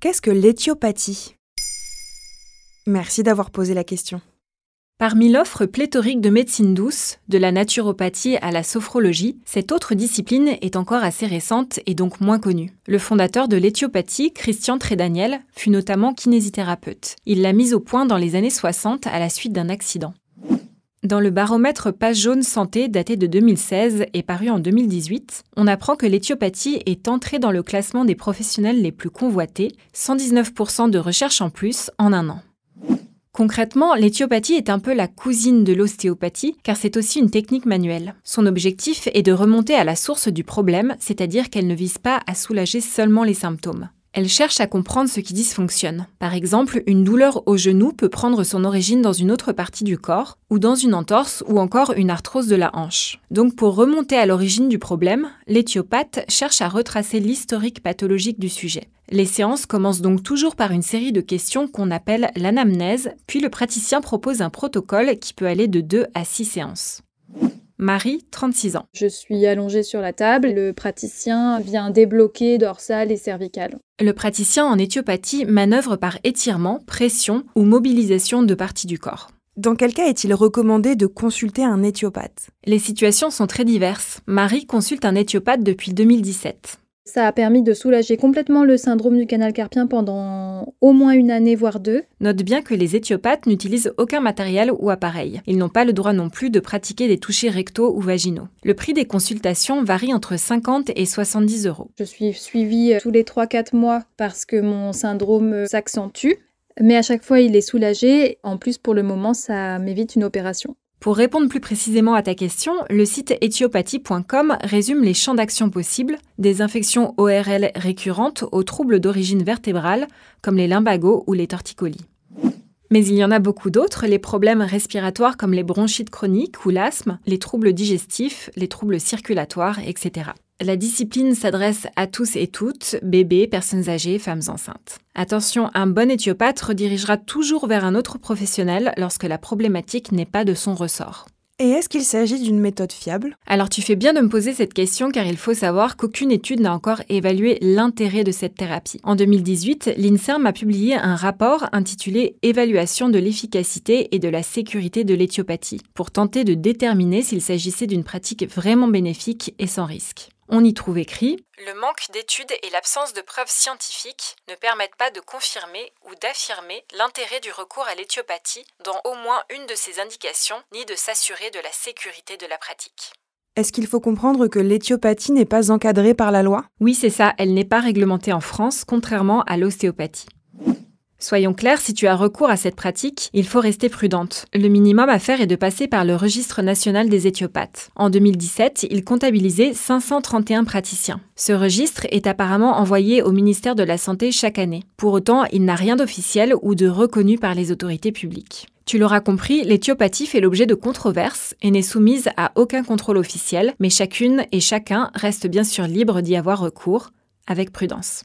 Qu'est-ce que l'éthiopathie? Merci d'avoir posé la question. Parmi l'offre pléthorique de médecine douce, de la naturopathie à la sophrologie, cette autre discipline est encore assez récente et donc moins connue. Le fondateur de l'éthiopathie, Christian Trédaniel, fut notamment kinésithérapeute. Il l'a mise au point dans les années 60 à la suite d'un accident. Dans le baromètre Page jaune santé daté de 2016 et paru en 2018, on apprend que l'éthiopathie est entrée dans le classement des professionnels les plus convoités, 119% de recherche en plus en un an. Concrètement, l'éthiopathie est un peu la cousine de l'ostéopathie car c'est aussi une technique manuelle. Son objectif est de remonter à la source du problème, c'est-à-dire qu'elle ne vise pas à soulager seulement les symptômes. Elle cherche à comprendre ce qui dysfonctionne. Par exemple, une douleur au genou peut prendre son origine dans une autre partie du corps, ou dans une entorse, ou encore une arthrose de la hanche. Donc pour remonter à l'origine du problème, l'éthiopathe cherche à retracer l'historique pathologique du sujet. Les séances commencent donc toujours par une série de questions qu'on appelle l'anamnèse, puis le praticien propose un protocole qui peut aller de 2 à 6 séances. Marie, 36 ans. Je suis allongée sur la table, le praticien vient débloquer dorsale et cervicale. Le praticien en éthiopathie manœuvre par étirement, pression ou mobilisation de parties du corps. Dans quel cas est-il recommandé de consulter un éthiopathe? Les situations sont très diverses. Marie consulte un éthiopathe depuis 2017. Ça a permis de soulager complètement le syndrome du canal carpien pendant au moins une année, voire deux. Note bien que les éthiopathes n'utilisent aucun matériel ou appareil. Ils n'ont pas le droit non plus de pratiquer des touchés rectaux ou vaginaux. Le prix des consultations varie entre 50 et 70 euros. Je suis suivie tous les 3-4 mois parce que mon syndrome s'accentue. Mais à chaque fois, il est soulagé. En plus, pour le moment, ça m'évite une opération. Pour répondre plus précisément à ta question, le site éthiopathie.com résume les champs d'action possibles, des infections ORL récurrentes aux troubles d'origine vertébrale, comme les lumbagos ou les torticolis. Mais il y en a beaucoup d'autres, les problèmes respiratoires comme les bronchites chroniques ou l'asthme, les troubles digestifs, les troubles circulatoires, etc. La discipline s'adresse à tous et toutes, bébés, personnes âgées, femmes enceintes. Attention, un bon éthiopathe redirigera toujours vers un autre professionnel lorsque la problématique n'est pas de son ressort. Et est-ce qu'il s'agit d'une méthode fiable? Alors tu fais bien de me poser cette question car il faut savoir qu'aucune étude n'a encore évalué l'intérêt de cette thérapie. En 2018, l'INSERM a publié un rapport intitulé Évaluation de l'efficacité et de la sécurité de l'éthiopathie pour tenter de déterminer s'il s'agissait d'une pratique vraiment bénéfique et sans risque. On y trouve écrit Le manque d'études et l'absence de preuves scientifiques ne permettent pas de confirmer ou d'affirmer l'intérêt du recours à l'éthiopathie dans au moins une de ces indications, ni de s'assurer de la sécurité de la pratique. Est-ce qu'il faut comprendre que l'éthiopathie n'est pas encadrée par la loi? Oui, c'est ça, elle n'est pas réglementée en France, contrairement à l'ostéopathie. Soyons clairs, si tu as recours à cette pratique, il faut rester prudente. Le minimum à faire est de passer par le registre national des éthiopathes. En 2017, il comptabilisait 531 praticiens. Ce registre est apparemment envoyé au ministère de la Santé chaque année. Pour autant, il n'a rien d'officiel ou de reconnu par les autorités publiques. Tu l'auras compris, l'éthiopathie fait l'objet de controverses et n'est soumise à aucun contrôle officiel, mais chacune et chacun reste bien sûr libre d'y avoir recours, avec prudence.